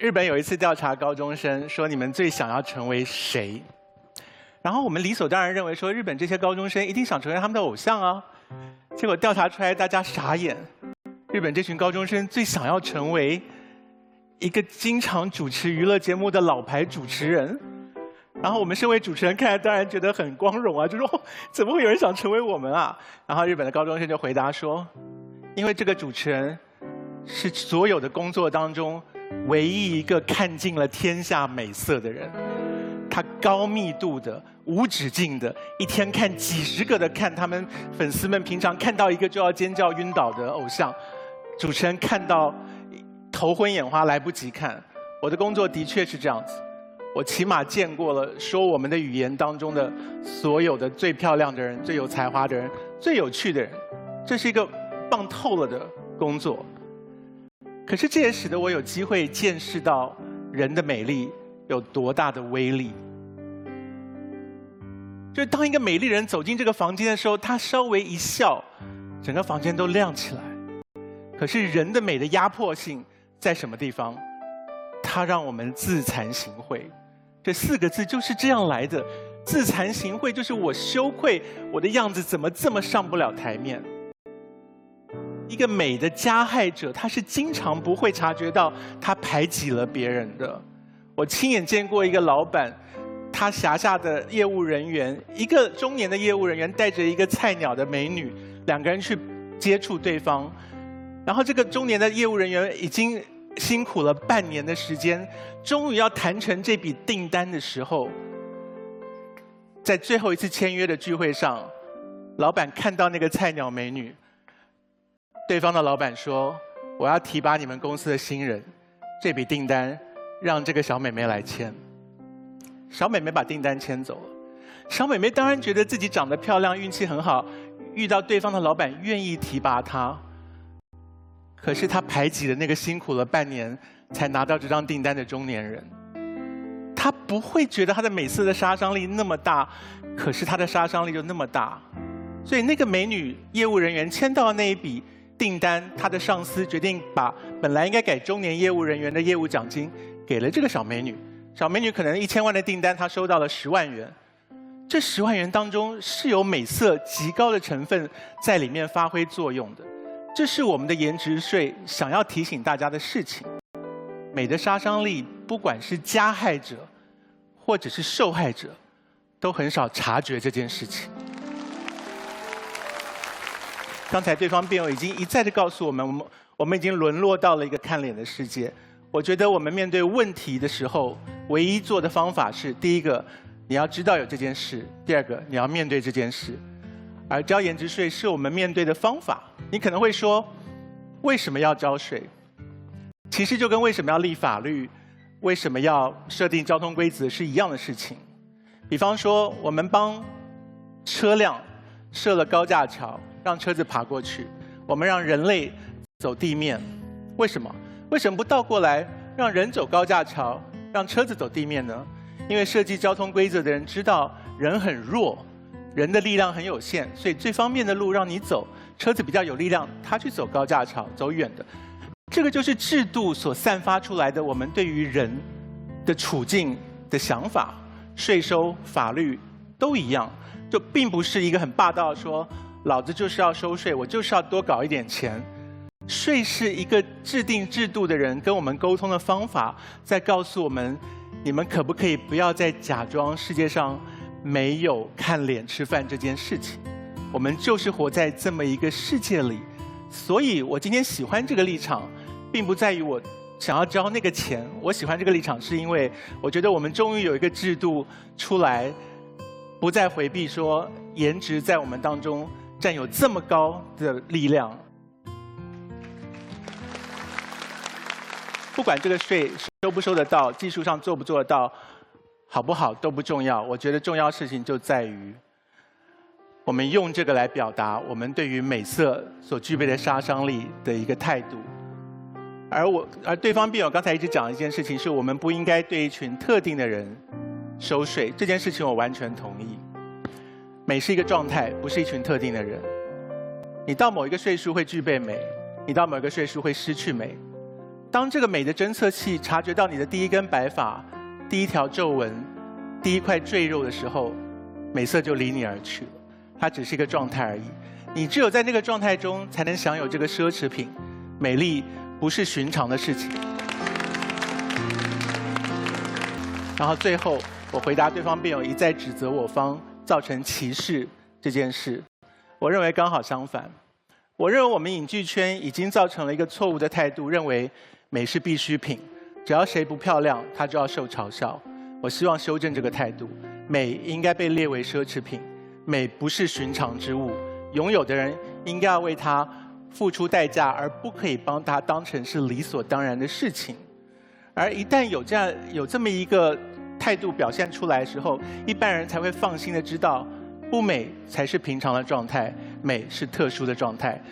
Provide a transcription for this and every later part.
日本有一次调查高中生，说你们最想要成为谁？然后我们理所当然认为说，日本这些高中生一定想成为他们的偶像啊。结果调查出来，大家傻眼。日本这群高中生最想要成为一个经常主持娱乐节目的老牌主持人。然后我们身为主持人，看来当然觉得很光荣啊，就说怎么会有人想成为我们啊？然后日本的高中生就回答说，因为这个主持人是所有的工作当中唯一一个看尽了天下美色的人。他高密度的、无止境的，一天看几十个的看他们粉丝们平常看到一个就要尖叫晕倒的偶像，主持人看到头昏眼花来不及看。我的工作的确是这样子，我起码见过了说我们的语言当中的所有的最漂亮的人、最有才华的人、最有趣的人，这是一个棒透了的工作。可是这也使得我有机会见识到人的美丽。有多大的威力？就是当一个美丽人走进这个房间的时候，她稍微一笑，整个房间都亮起来。可是人的美的压迫性在什么地方？它让我们自惭形秽。这四个字就是这样来的。自惭形秽就是我羞愧，我的样子怎么这么上不了台面？一个美的加害者，他是经常不会察觉到他排挤了别人的。我亲眼见过一个老板，他辖下的业务人员，一个中年的业务人员带着一个菜鸟的美女，两个人去接触对方，然后这个中年的业务人员已经辛苦了半年的时间，终于要谈成这笔订单的时候，在最后一次签约的聚会上，老板看到那个菜鸟美女，对方的老板说：“我要提拔你们公司的新人，这笔订单。”让这个小美眉来签，小美眉把订单签走了。小美眉当然觉得自己长得漂亮，运气很好，遇到对方的老板愿意提拔她。可是她排挤了那个辛苦了半年才拿到这张订单的中年人。她不会觉得她的美色的杀伤力那么大，可是她的杀伤力就那么大。所以那个美女业务人员签到的那一笔订单，他的上司决定把本来应该给中年业务人员的业务奖金。给了这个小美女，小美女可能一千万的订单，她收到了十万元。这十万元当中是有美色极高的成分在里面发挥作用的，这是我们的颜值税想要提醒大家的事情。美的杀伤力，不管是加害者或者是受害者，都很少察觉这件事情。刚才对方辩友已经一再的告诉我们，我们我们已经沦落到了一个看脸的世界。我觉得我们面对问题的时候，唯一做的方法是：第一个，你要知道有这件事；第二个，你要面对这件事。而交颜值税是我们面对的方法。你可能会说，为什么要交税？其实就跟为什么要立法律、为什么要设定交通规则是一样的事情。比方说，我们帮车辆设了高架桥，让车子爬过去；我们让人类走地面，为什么？为什么不倒过来，让人走高架桥，让车子走地面呢？因为设计交通规则的人知道人很弱，人的力量很有限，所以最方便的路让你走，车子比较有力量，他去走高架桥，走远的。这个就是制度所散发出来的我们对于人的处境的想法。税收、法律都一样，就并不是一个很霸道，说老子就是要收税，我就是要多搞一点钱。税是一个制定制度的人跟我们沟通的方法，在告诉我们：你们可不可以不要再假装世界上没有看脸吃饭这件事情？我们就是活在这么一个世界里。所以我今天喜欢这个立场，并不在于我想要交那个钱。我喜欢这个立场，是因为我觉得我们终于有一个制度出来，不再回避说颜值在我们当中占有这么高的力量。不管这个税收不收得到，技术上做不做得到，好不好都不重要。我觉得重要事情就在于，我们用这个来表达我们对于美色所具备的杀伤力的一个态度。而我，而对方辩友刚才一直讲一件事情，是我们不应该对一群特定的人收税。这件事情我完全同意。美是一个状态，不是一群特定的人。你到某一个岁数会具备美，你到某一个岁数会失去美。当这个美的侦测器察觉到你的第一根白发、第一条皱纹、第一块赘肉的时候，美色就离你而去了。它只是一个状态而已。你只有在那个状态中，才能享有这个奢侈品。美丽不是寻常的事情。然后最后，我回答对方辩友一再指责我方造成歧视这件事，我认为刚好相反。我认为我们影剧圈已经造成了一个错误的态度，认为美是必需品，只要谁不漂亮，他就要受嘲笑。我希望修正这个态度，美应该被列为奢侈品，美不是寻常之物，拥有的人应该要为它付出代价，而不可以帮它当成是理所当然的事情。而一旦有这样有这么一个态度表现出来的时候，一般人才会放心的知道，不美才是平常的状态，美是特殊的状态。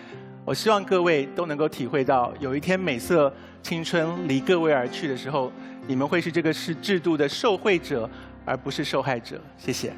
我希望各位都能够体会到，有一天美色青春离各位而去的时候，你们会是这个是制度的受惠者，而不是受害者。谢谢。